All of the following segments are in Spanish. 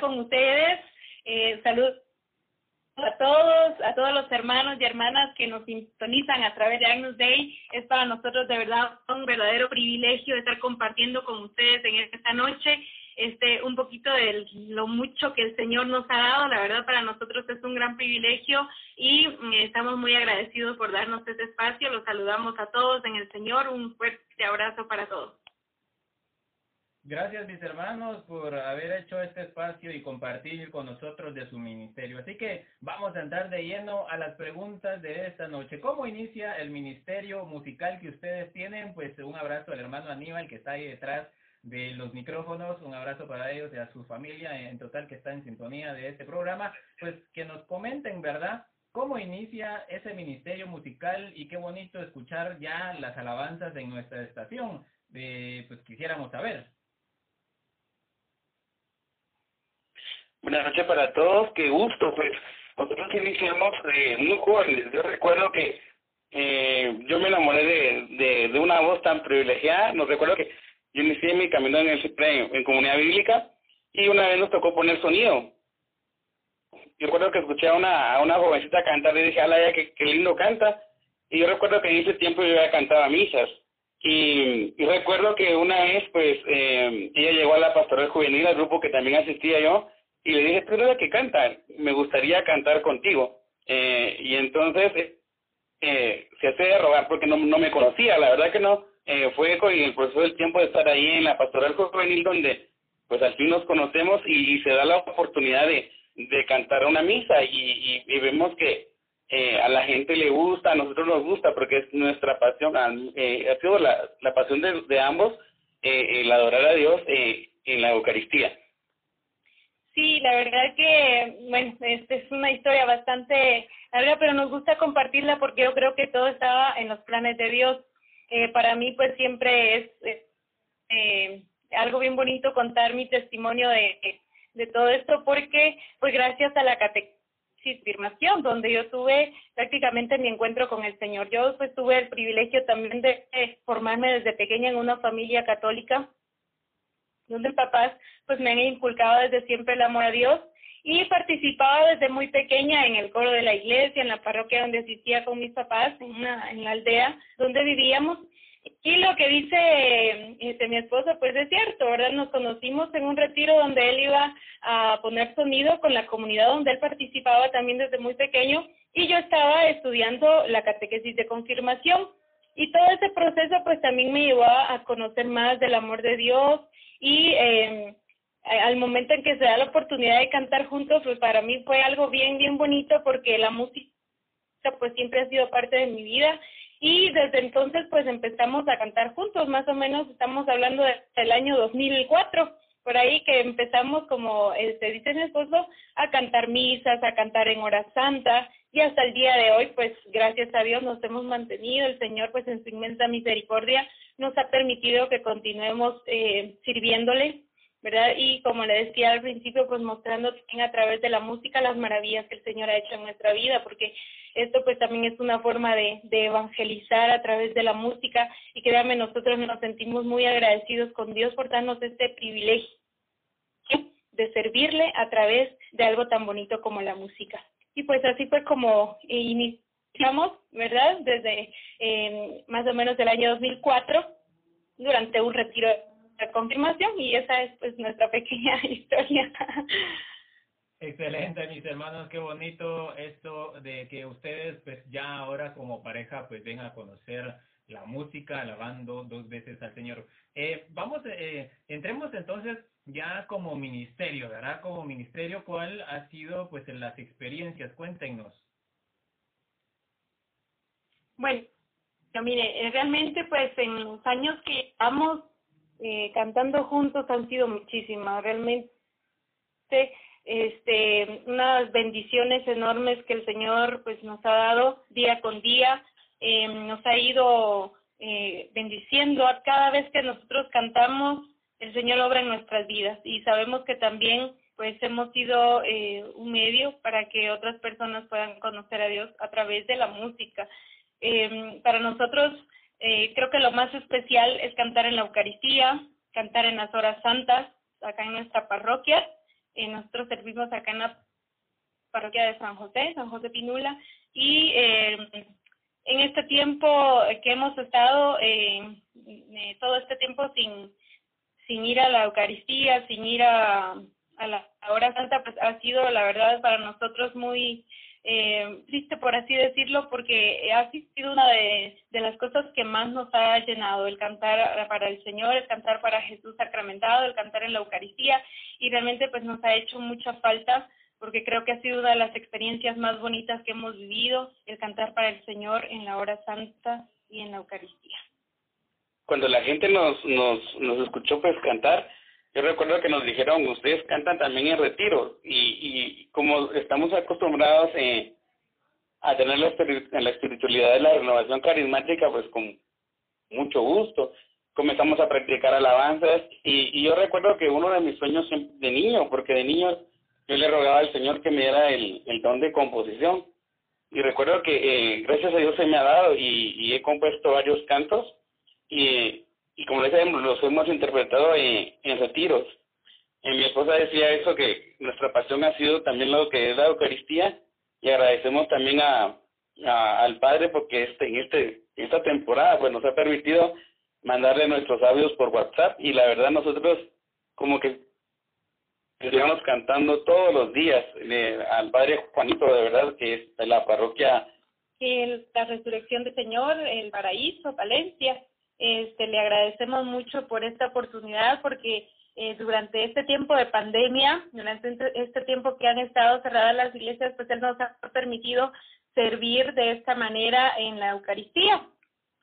con ustedes. Eh, saludos a todos, a todos los hermanos y hermanas que nos sintonizan a través de Agnus Day. Es para nosotros de verdad un verdadero privilegio estar compartiendo con ustedes en esta noche este un poquito de lo mucho que el Señor nos ha dado. La verdad para nosotros es un gran privilegio y mm, estamos muy agradecidos por darnos este espacio. Los saludamos a todos en el Señor. Un fuerte abrazo para todos. Gracias mis hermanos por haber hecho este espacio y compartir con nosotros de su ministerio. Así que vamos a entrar de lleno a las preguntas de esta noche. ¿Cómo inicia el ministerio musical que ustedes tienen? Pues un abrazo al hermano Aníbal que está ahí detrás de los micrófonos. Un abrazo para ellos y a su familia en total que está en sintonía de este programa. Pues que nos comenten, ¿verdad? ¿Cómo inicia ese ministerio musical? Y qué bonito escuchar ya las alabanzas en nuestra estación. Eh, pues quisiéramos saber. Buenas noches para todos, qué gusto, pues nosotros iniciamos eh, muy jóvenes. Yo recuerdo que eh, yo me enamoré de, de, de, una voz tan privilegiada. Nos recuerdo que yo inicié mi camino en, el, en, en comunidad bíblica y una vez nos tocó poner sonido. Yo recuerdo que escuché a una, a una jovencita cantar y dije, ala, ya qué, qué lindo canta. Y yo recuerdo que en ese tiempo yo ya cantaba misas. Y, y recuerdo que una vez, pues, eh, ella llegó a la pastoral juvenil, al grupo que también asistía yo, y le dije, tú eres la que canta, me gustaría cantar contigo. Eh, y entonces eh, se hace de rogar porque no, no me conocía, la verdad que no. Eh, fue con el proceso del tiempo de estar ahí en la pastoral juvenil donde pues al fin nos conocemos y, se da la oportunidad de, de cantar una misa y, y, vemos que eh, a la gente le gusta, a nosotros nos gusta porque es nuestra pasión, eh, ha sido la, la pasión de, de ambos el adorar a Dios en la Eucaristía. Sí, la verdad que, bueno, esta es una historia bastante larga, pero nos gusta compartirla porque yo creo que todo estaba en los planes de Dios. Eh, para mí, pues siempre es eh, algo bien bonito contar mi testimonio de, de todo esto porque, pues gracias a la catequesis donde yo tuve prácticamente mi encuentro con el Señor. Yo pues tuve el privilegio también de formarme desde pequeña en una familia católica donde papás pues me han inculcado desde siempre el amor a Dios y participaba desde muy pequeña en el coro de la iglesia, en la parroquia donde asistía con mis papás, en, una, en la aldea donde vivíamos. Y lo que dice este, mi esposo, pues es cierto, ¿verdad? Nos conocimos en un retiro donde él iba a poner sonido con la comunidad donde él participaba también desde muy pequeño y yo estaba estudiando la catequesis de confirmación. Y todo ese proceso pues también me llevó a conocer más del amor de Dios, y eh, al momento en que se da la oportunidad de cantar juntos, pues para mí fue algo bien, bien bonito porque la música pues siempre ha sido parte de mi vida. Y desde entonces pues empezamos a cantar juntos, más o menos. Estamos hablando del año 2004, por ahí que empezamos como este, dice mi esposo a cantar misas, a cantar en hora santa y hasta el día de hoy pues gracias a Dios nos hemos mantenido, el Señor pues en su inmensa misericordia nos ha permitido que continuemos eh, sirviéndole, ¿verdad? Y como le decía al principio, pues mostrando también a través de la música las maravillas que el Señor ha hecho en nuestra vida, porque esto pues también es una forma de, de evangelizar a través de la música y créanme, nosotros nos sentimos muy agradecidos con Dios por darnos este privilegio de servirle a través de algo tan bonito como la música. Y pues así fue como iniciamos, ¿verdad? Desde eh, más o menos el año 2004, durante un retiro de confirmación, y esa es pues nuestra pequeña historia. Excelente, mis hermanos, qué bonito esto de que ustedes pues ya ahora como pareja pues vengan a conocer la música, alabando dos veces al Señor. Eh, vamos, eh, entremos entonces ya como ministerio, ¿verdad? Como ministerio, ¿cuál ha sido pues en las experiencias? Cuéntenos. Bueno, mire, eh, realmente pues en los años que estamos eh, cantando juntos han sido muchísimas, realmente este unas bendiciones enormes que el Señor pues nos ha dado día con día, eh, nos ha ido eh, bendiciendo cada vez que nosotros cantamos, el Señor obra en nuestras vidas. Y sabemos que también pues hemos sido eh, un medio para que otras personas puedan conocer a Dios a través de la música. Eh, para nosotros eh, creo que lo más especial es cantar en la Eucaristía, cantar en las horas santas, acá en nuestra parroquia, Eh, nosotros servimos acá en la parroquia de San José, San José Pinula, y eh, en este tiempo que hemos estado, eh, eh, todo este tiempo sin, ir a la Eucaristía, sin ir a, a la hora santa, pues ha sido la verdad para nosotros muy eh, triste, por así decirlo, porque ha sido una de, de las cosas que más nos ha llenado, el cantar para el Señor, el cantar para Jesús sacramentado, el cantar en la Eucaristía, y realmente pues nos ha hecho mucha falta porque creo que ha sido una de las experiencias más bonitas que hemos vivido, el cantar para el Señor en la hora santa y en la Eucaristía. Cuando la gente nos, nos, nos escuchó pues cantar, yo recuerdo que nos dijeron, ustedes cantan también en retiro, y, y como estamos acostumbrados eh, a tener la, la espiritualidad de la renovación carismática, pues con mucho gusto comenzamos a practicar alabanzas, y, y yo recuerdo que uno de mis sueños de niño, porque de niño yo le rogaba al Señor que me diera el, el don de composición. Y recuerdo que eh, gracias a Dios se me ha dado y, y he compuesto varios cantos y, y como les decía, los hemos interpretado en, en retiros. Y mi esposa decía eso, que nuestra pasión ha sido también lo que es la Eucaristía y agradecemos también a, a al Padre porque este en este esta temporada pues nos ha permitido mandarle nuestros audios por WhatsApp y la verdad nosotros como que estuviéramos cantando todos los días al Padre Juanito, de verdad, que es de la parroquia. El, la Resurrección del Señor, el Paraíso, Valencia. Este, le agradecemos mucho por esta oportunidad porque eh, durante este tiempo de pandemia, durante este tiempo que han estado cerradas las iglesias, pues Él nos ha permitido servir de esta manera en la Eucaristía.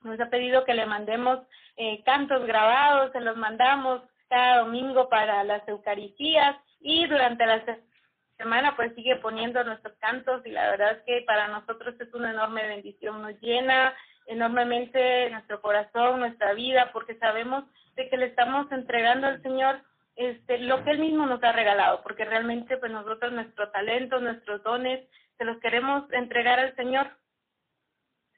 Nos ha pedido que le mandemos eh, cantos grabados, se los mandamos cada domingo para las Eucaristías y durante la semana pues sigue poniendo nuestros cantos y la verdad es que para nosotros es una enorme bendición, nos llena enormemente nuestro corazón, nuestra vida, porque sabemos de que le estamos entregando al Señor este lo que él mismo nos ha regalado, porque realmente pues nosotros nuestro talento, nuestros dones se los queremos entregar al Señor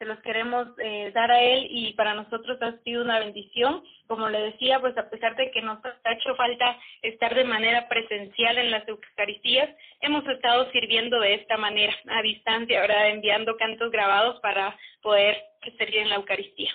se los queremos eh, dar a Él y para nosotros ha sido una bendición. Como le decía, pues a pesar de que nos ha hecho falta estar de manera presencial en las Eucaristías, hemos estado sirviendo de esta manera, a distancia, ahora enviando cantos grabados para poder servir en la Eucaristía.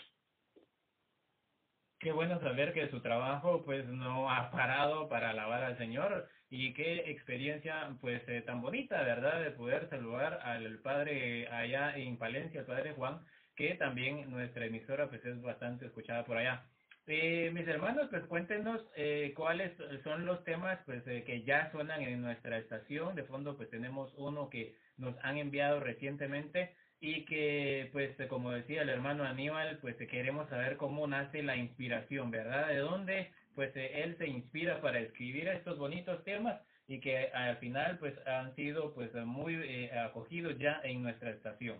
Qué bueno saber que su trabajo pues no ha parado para alabar al Señor y qué experiencia pues eh, tan bonita, ¿verdad? De poder saludar al padre allá en Palencia, el padre Juan, que también nuestra emisora pues es bastante escuchada por allá. Eh, mis hermanos, pues cuéntenos eh, cuáles son los temas pues eh, que ya suenan en nuestra estación. De fondo pues tenemos uno que nos han enviado recientemente y que pues como decía el hermano Aníbal, pues queremos saber cómo nace la inspiración, ¿verdad? De dónde pues eh, él se inspira para escribir estos bonitos temas y que al final pues han sido pues muy eh, acogidos ya en nuestra estación.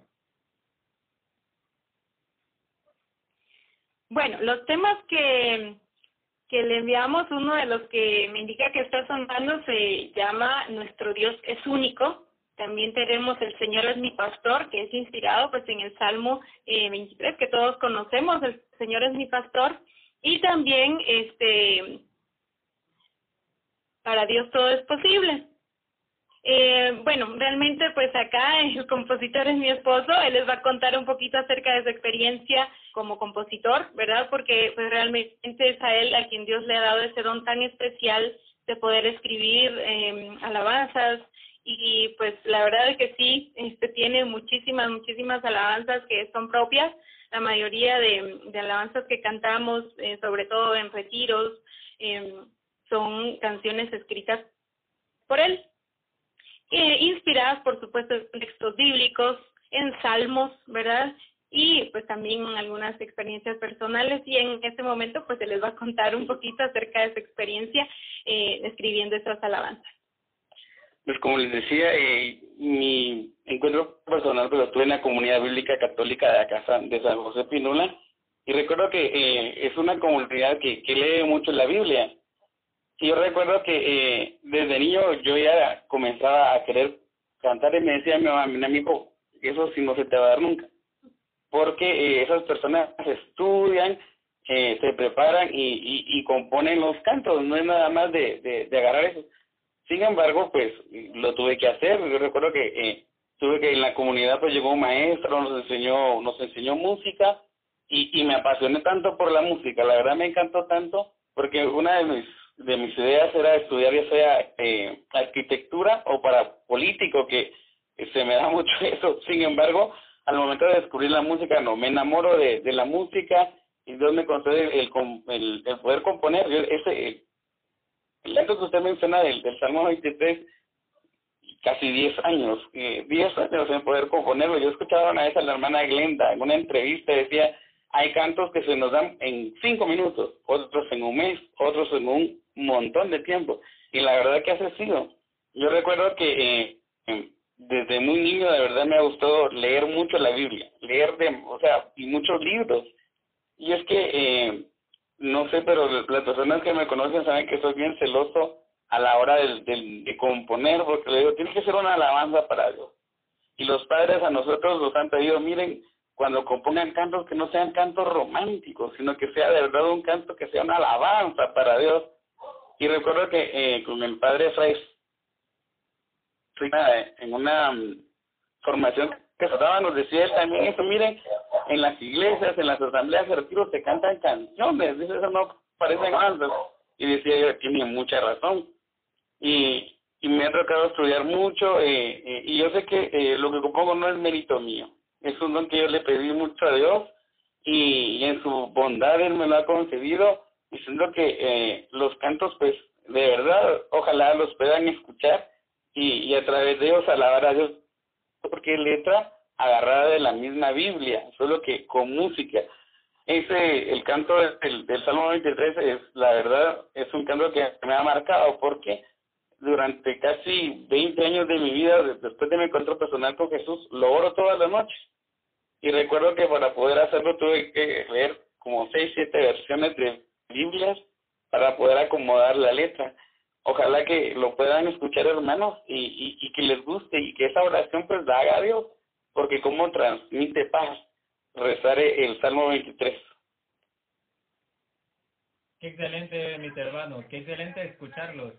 Bueno, los temas que, que le enviamos, uno de los que me indica que está sonando se llama Nuestro Dios es único. También tenemos El Señor es mi pastor, que es inspirado pues en el Salmo eh, 23, que todos conocemos, El Señor es mi pastor. Y también, este, para Dios todo es posible. Eh, bueno, realmente pues acá el compositor es mi esposo, él les va a contar un poquito acerca de su experiencia como compositor, ¿verdad? Porque pues realmente es a él a quien Dios le ha dado ese don tan especial de poder escribir eh, alabanzas y pues la verdad es que sí, este tiene muchísimas, muchísimas alabanzas que son propias, la mayoría de, alabanzas que cantamos, eh, sobre todo en retiros, eh, son canciones escritas por él, eh, inspiradas por supuesto en textos bíblicos, en salmos, ¿verdad? Y pues también algunas experiencias personales y en este momento pues se les va a contar un poquito acerca de su experiencia eh, escribiendo esas alabanzas. Pues como les decía, eh, mi encuentro personal pues, lo en la comunidad bíblica católica de acá de San José Pinula y recuerdo que eh, es una comunidad que, que lee mucho la Biblia. Y yo recuerdo que eh, desde niño yo ya comenzaba a querer cantar y me decía mi mamá, mi amigo, eso sí no se te va a dar nunca. Porque eh, esas personas estudian, eh, se preparan y, y, componen los cantos, no es nada más de, de agarrar eso Sin embargo, pues lo tuve que hacer. Yo recuerdo que eh, tuve que en la comunidad pues llegó un maestro, nos enseñó, nos enseñó música y, y me apasioné tanto por la música. La verdad me encantó tanto porque una de mis de mis ideas era estudiar ya sea eh, arquitectura o para político, que se me da mucho eso. Sin embargo, al momento de descubrir la música, no, me enamoro de, de la música y Dios me concede el, el, el poder componer. ese, el canto que usted menciona del, del Salmo 23, casi 10 años, eh, 10 años en poder componerlo. Yo escuchaba una vez a la hermana Glenda en una entrevista, decía, hay cantos que se nos dan en 5 minutos, otros en un mes, otros en un montón de tiempo. Y la verdad que ha sido. Yo recuerdo que eh, em, desde muy niño de verdad me ha gustado leer mucho la Biblia, leer de, o sea, y muchos libros. Y es que eh, no sé, pero las personas que me conocen saben que soy bien celoso a la hora de, de, componer, porque le digo, tiene que ser una alabanza para Dios. Y los padres a nosotros nos han pedido, miren, cuando compongan cantos que no sean cantos románticos, sino que sea de verdad un canto que sea una alabanza para Dios. Y recuerdo que eh, con el padre Fray, en una mm, formación que se daba, nos decía también eso, miren, en las iglesias, en las asambleas de retiro se cantan canciones, dice, eso no parecen cantos. Y decía yo, tiene mucha razón. Y, y me ha tocado estudiar mucho, eh, eh, y yo sé que eh, lo que compongo no es mérito mío, es un don que yo le pedí mucho a Dios, y, en su bondad Él me lo ha concedido, diciendo que eh, los cantos, pues, de verdad, ojalá los puedan escuchar, y, y a través de ellos alabar a Dios, porque letra agarrada de la misma Biblia, solo que con música. Ese, el canto del, del Salmo 23 es, la verdad, es un canto que me ha marcado porque durante casi 20 años de mi vida, después de mi encuentro personal con Jesús, lo oro todas las noches. Y recuerdo que para poder hacerlo tuve que leer como 6, 7 versiones de Biblias para poder acomodar la letra. Ojalá que lo puedan escuchar hermanos y, y, y que les guste y que esa oración pues la haga Dios porque cómo transmite paz rezar el Salmo 23. Qué excelente, mis hermanos, qué excelente escucharlos.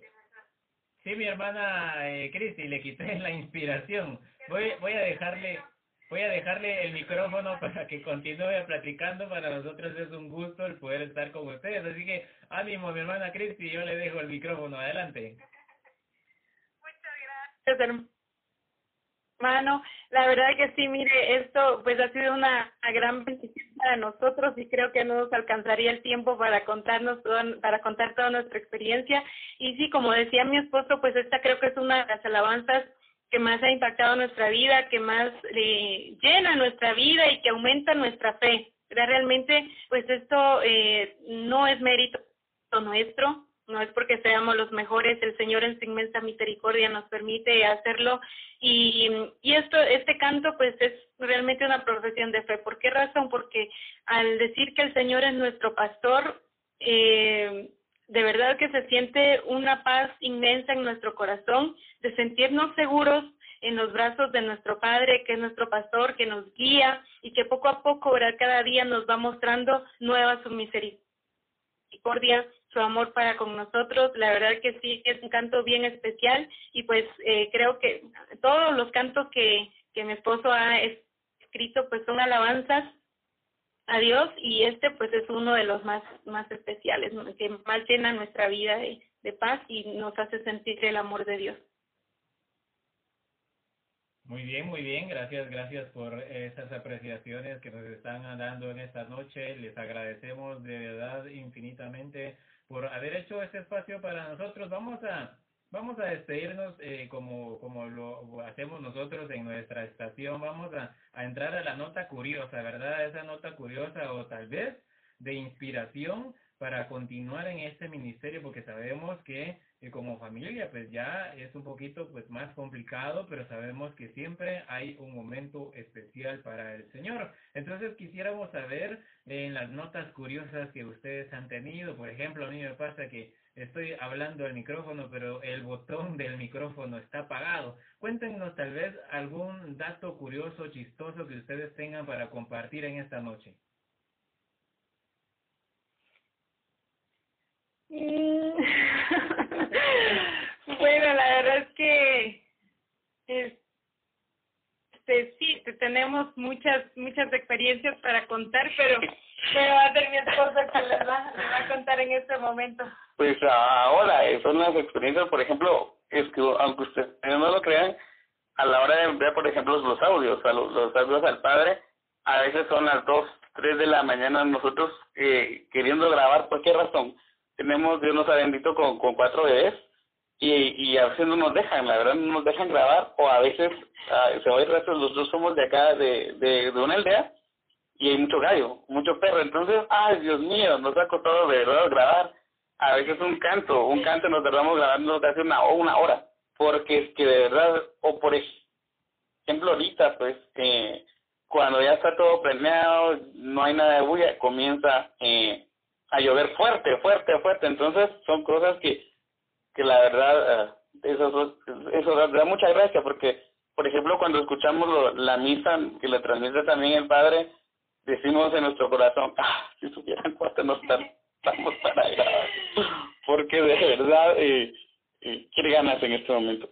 Sí, mi hermana eh, Cristi, le quité la inspiración. Voy, voy a dejarle voy a dejarle el micrófono para que continúe platicando. Para nosotros es un gusto el poder estar con ustedes. Así que ánimo, mi hermana Cristi, yo le dejo el micrófono. Adelante. Muchas gracias, hermano. La verdad que sí, mire, esto pues ha sido una, gran bendición para nosotros y creo que no nos alcanzaría el tiempo para contarnos para contar toda nuestra experiencia. Y sí, como decía mi esposo, pues esta creo que es una de las alabanzas que más ha impactado nuestra vida, que más eh, llena nuestra vida y que aumenta nuestra fe. Realmente, pues esto eh, no es mérito nuestro, no es porque seamos los mejores, el Señor en su inmensa misericordia nos permite hacerlo y, y esto, este canto pues es realmente una profesión de fe. ¿Por qué razón? Porque al decir que el Señor es nuestro pastor, eh, de verdad que se siente una paz inmensa en nuestro corazón, de sentirnos seguros en los brazos de nuestro Padre, que es nuestro pastor, que nos guía y que poco a poco, ¿verdad? cada día nos va mostrando nueva su misericordia, su amor para con nosotros. La verdad que sí, es un canto bien especial y pues eh, creo que todos los cantos que, que mi esposo ha escrito pues son alabanzas a Dios y este pues es uno de los más, más especiales, que más llena nuestra vida de paz y nos hace sentir el amor de Dios. Muy bien, muy bien, gracias, gracias por esas apreciaciones que nos están dando en esta noche. Les agradecemos de verdad infinitamente por haber hecho este espacio para nosotros. Vamos a vamos a despedirnos eh, como, como lo hacemos nosotros en nuestra estación. Vamos a, a entrar a la nota curiosa, ¿verdad? Esa nota curiosa o tal vez de inspiración para continuar en este ministerio porque sabemos que eh, como familia pues ya es un poquito pues más complicado pero sabemos que siempre hay un momento especial para el Señor. Entonces quisiéramos saber en las notas curiosas que ustedes han tenido por ejemplo a mí me pasa que estoy hablando al micrófono pero el botón del micrófono está apagado. Cuéntenos tal vez algún dato curioso chistoso que ustedes tengan para compartir en esta noche Bueno, la verdad es que este, sí, tenemos muchas muchas experiencias para contar, pero, pero va a ser mi esposa que les va, va a contar en este momento. Pues ahora, eh, son las experiencias, por ejemplo, es que aunque ustedes no lo crean, a la hora de enviar, por ejemplo, los audios, a los, los audios al padre, a veces son las 2, 3 de la mañana nosotros eh, queriendo grabar, ¿por qué razón? Tenemos, Dios nos ha bendito con, con cuatro bebés y, y a veces no nos dejan, la verdad no nos dejan grabar o a veces uh, se va a ir los dos somos de acá, de, de, de una aldea y hay mucho gallo, mucho perro, entonces, ay Dios mío, nos ha costado de verdad grabar, a veces un canto, un canto nos tardamos grabando casi una, una hora, porque es que de verdad, o por ejemplo ahorita pues, eh, cuando ya está todo planeado, no hay nada de bulla, comienza eh, a llover fuerte, fuerte, fuerte, entonces son cosas que que la verdad, eh, eso, eso da, mucha gracia porque, por ejemplo, cuando escuchamos la misa que le transmite también el Padre, decimos en nuestro corazón, ah, si supieran cuánto nos estamos para grabar, porque de verdad, eh, eh, ¿qué ganas en este momento?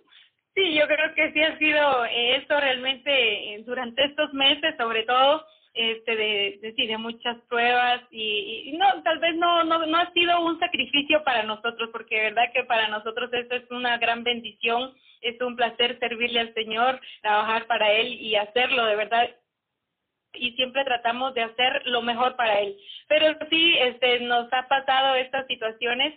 Sí, yo creo que sí ha sido esto realmente durante estos meses, sobre todo, este de, de, de muchas pruebas y, y, no tal vez no, no no ha sido un sacrificio para nosotros porque verdad que para nosotros esto es una gran bendición es un placer servirle al Señor trabajar para él y hacerlo de verdad. Y siempre tratamos de hacer lo mejor para él. Pero sí este nos ha pasado estas situaciones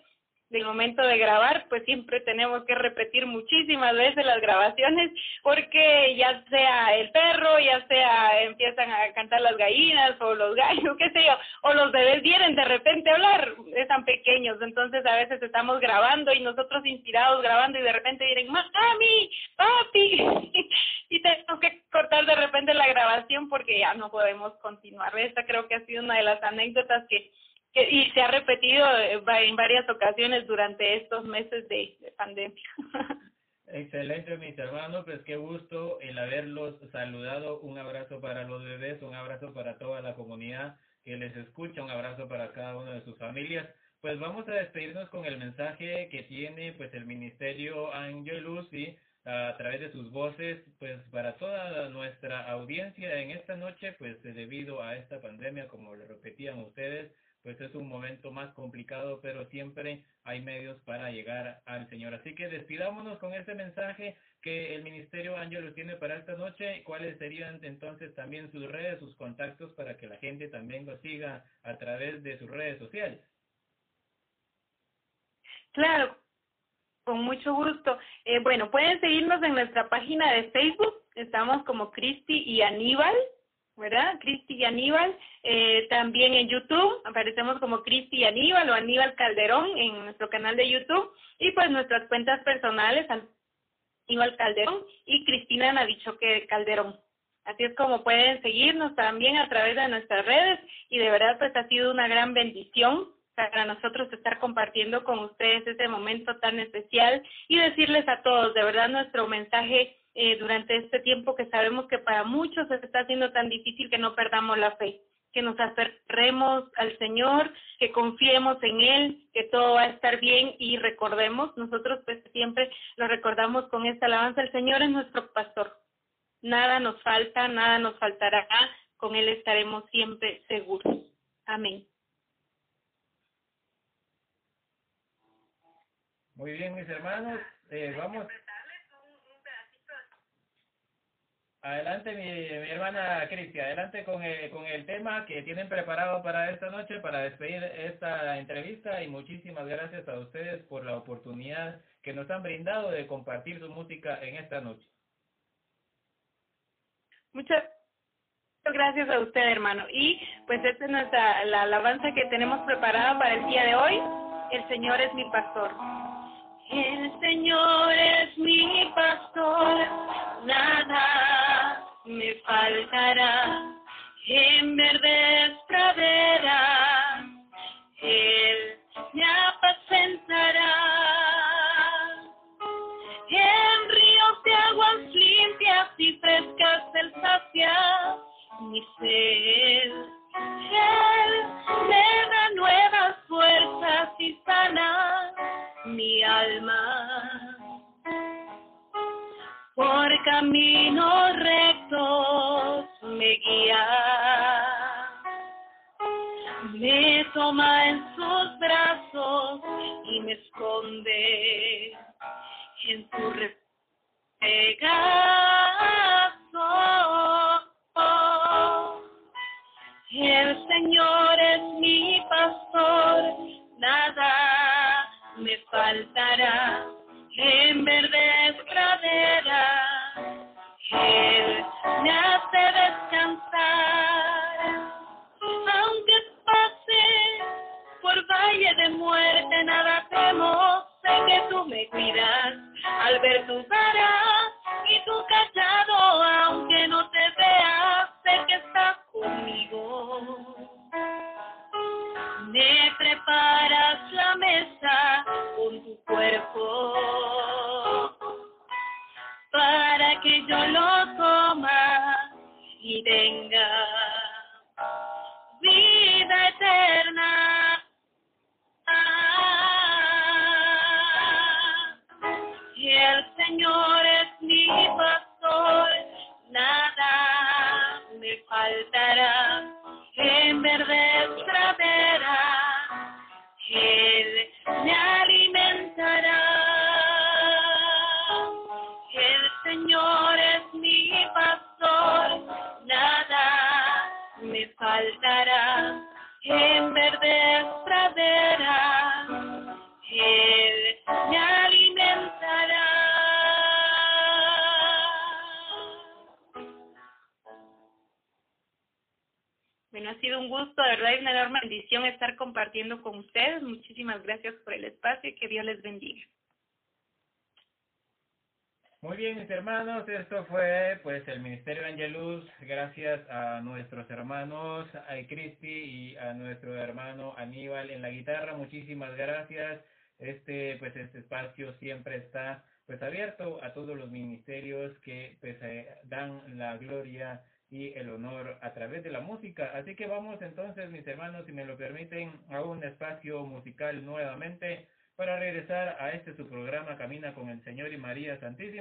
del momento de grabar, pues siempre tenemos que repetir muchísimas veces las grabaciones porque ya sea el perro, ya sea empiezan a cantar las gallinas o los gallos, qué sé yo, o los bebés vienen de repente a hablar, están pequeños, entonces a veces estamos grabando y nosotros inspirados grabando y de repente vienen, mami, papi, y tenemos que cortar de repente la grabación porque ya no podemos continuar. Esta creo que ha sido una de las anécdotas que y se ha repetido eh, en varias ocasiones durante estos meses de, pandemia. Excelente, mis hermanos, pues qué gusto el haberlos saludado. Un abrazo para los bebés, un abrazo para toda la comunidad que les escucha, un abrazo para cada una de sus familias. Pues vamos a despedirnos con el mensaje que tiene pues el Ministerio Angelus y a través de sus voces, pues para toda nuestra audiencia en esta noche, pues debido a esta pandemia, como le repetían ustedes, pues es un momento más complicado, pero siempre hay medios para llegar al Señor. Así que despidámonos con ese mensaje que el Ministerio Ángelos tiene para esta noche. ¿Cuáles serían entonces también sus redes, sus contactos para que la gente también lo siga a través de sus redes sociales? Claro, con mucho gusto. Eh, bueno, pueden seguirnos en nuestra página de Facebook. Estamos como Cristi y Aníbal. ¿Verdad? Cristi y Aníbal. Eh, también en YouTube aparecemos como Cristi y Aníbal o Aníbal Calderón en nuestro canal de YouTube. Y pues nuestras cuentas personales, Aníbal Calderón y Cristina Navichoque Calderón. Así es como pueden seguirnos también a través de nuestras redes y de verdad pues ha sido una gran bendición para nosotros estar compartiendo con ustedes este momento tan especial y decirles a todos, de verdad nuestro mensaje eh, durante este tiempo que sabemos que para muchos se está haciendo tan difícil que no perdamos la fe, que nos aferremos al Señor, que confiemos en Él, que todo va a estar bien y recordemos, nosotros pues siempre lo recordamos con esta alabanza, el Señor es nuestro pastor, nada nos falta, nada nos faltará, con Él estaremos siempre seguros. Amén. Muy bien, mis hermanos, eh, vamos Adelante, mi, hermana Cristi, adelante con el, con el tema que tienen preparado para esta noche, para despedir esta entrevista y muchísimas gracias a ustedes por la oportunidad que nos han brindado de compartir su música en esta noche. Muchas gracias a usted, hermano. Y pues esta es nuestra, la alabanza que tenemos preparada para el día de hoy. El Señor es mi pastor. El Señor es mi pastor, nada me faltará. En verdes praderas, Él me apacentará. En ríos de aguas limpias y frescas Él sacia mi sed. Él me da nuevas fuerzas y sana mi alma. por caminos rectos me faltará Bueno, ha sido un gusto, de verdad, y una enorme bendición estar compartiendo con ustedes. Muchísimas gracias por el espacio y que Dios les bendiga. Muy bien, mis hermanos, esto fue pues el Ministerio Angelus, gracias a nuestros hermanos, a Cristi y a nuestro hermano Aníbal en la guitarra, muchísimas gracias. Este pues este espacio siempre está pues abierto a todos los ministerios que pues eh, dan la gloria y el honor a través de la música. Así que vamos entonces, mis hermanos, si me lo permiten, a un espacio musical nuevamente para regresar a este su programa Camina con el Señor y María Santísima.